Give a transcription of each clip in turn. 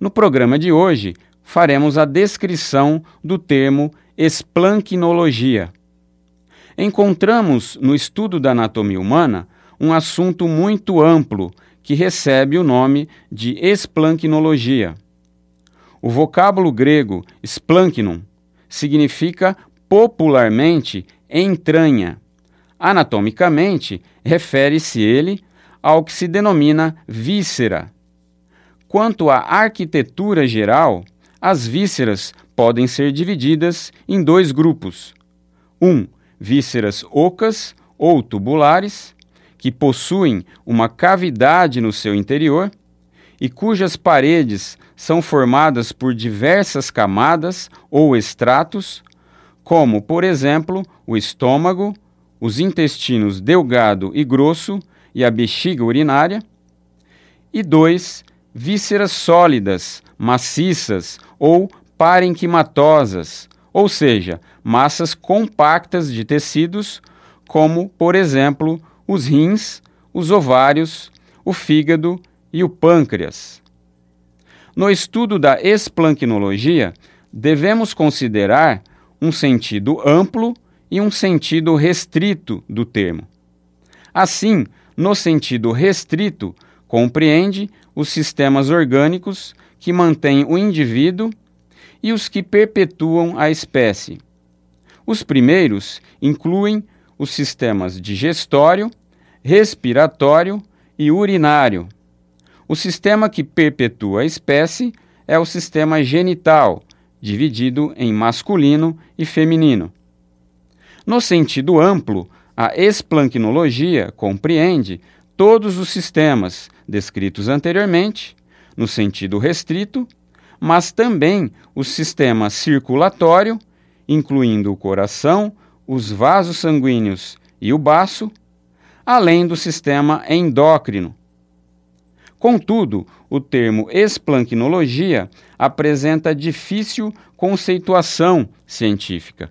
no programa de hoje, faremos a descrição do termo esplancnologia. Encontramos no estudo da anatomia humana um assunto muito amplo que recebe o nome de esplancnologia. O vocábulo grego splanchnum significa popularmente entranha. Anatomicamente, refere-se ele ao que se denomina víscera Quanto à arquitetura geral, as vísceras podem ser divididas em dois grupos. Um, vísceras ocas ou tubulares, que possuem uma cavidade no seu interior e cujas paredes são formadas por diversas camadas ou estratos, como, por exemplo, o estômago, os intestinos delgado e grosso e a bexiga urinária. E dois, vísceras sólidas, maciças ou parenquimatosas, ou seja, massas compactas de tecidos, como, por exemplo, os rins, os ovários, o fígado e o pâncreas. No estudo da esplancnologia, devemos considerar um sentido amplo e um sentido restrito do termo. Assim, no sentido restrito, compreende os sistemas orgânicos que mantêm o indivíduo e os que perpetuam a espécie. Os primeiros incluem os sistemas digestório, respiratório e urinário. O sistema que perpetua a espécie é o sistema genital, dividido em masculino e feminino. No sentido amplo, a esplancnologia compreende todos os sistemas descritos anteriormente, no sentido restrito, mas também o sistema circulatório, incluindo o coração, os vasos sanguíneos e o baço, além do sistema endócrino. Contudo, o termo esplancnologia apresenta difícil conceituação científica,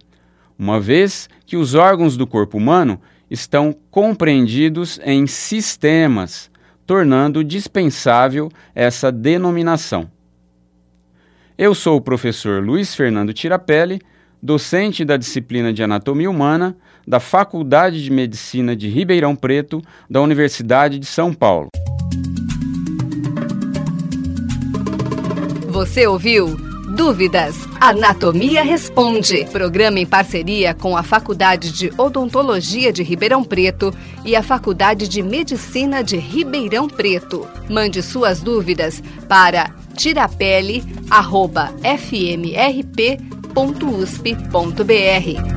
uma vez que os órgãos do corpo humano estão compreendidos em sistemas, tornando dispensável essa denominação. Eu sou o professor Luiz Fernando Tirapelli, docente da disciplina de Anatomia Humana da Faculdade de Medicina de Ribeirão Preto, da Universidade de São Paulo. Você ouviu? Dúvidas? Anatomia Responde. Programa em parceria com a Faculdade de Odontologia de Ribeirão Preto e a Faculdade de Medicina de Ribeirão Preto. Mande suas dúvidas para tirapele.fmrp.usp.br.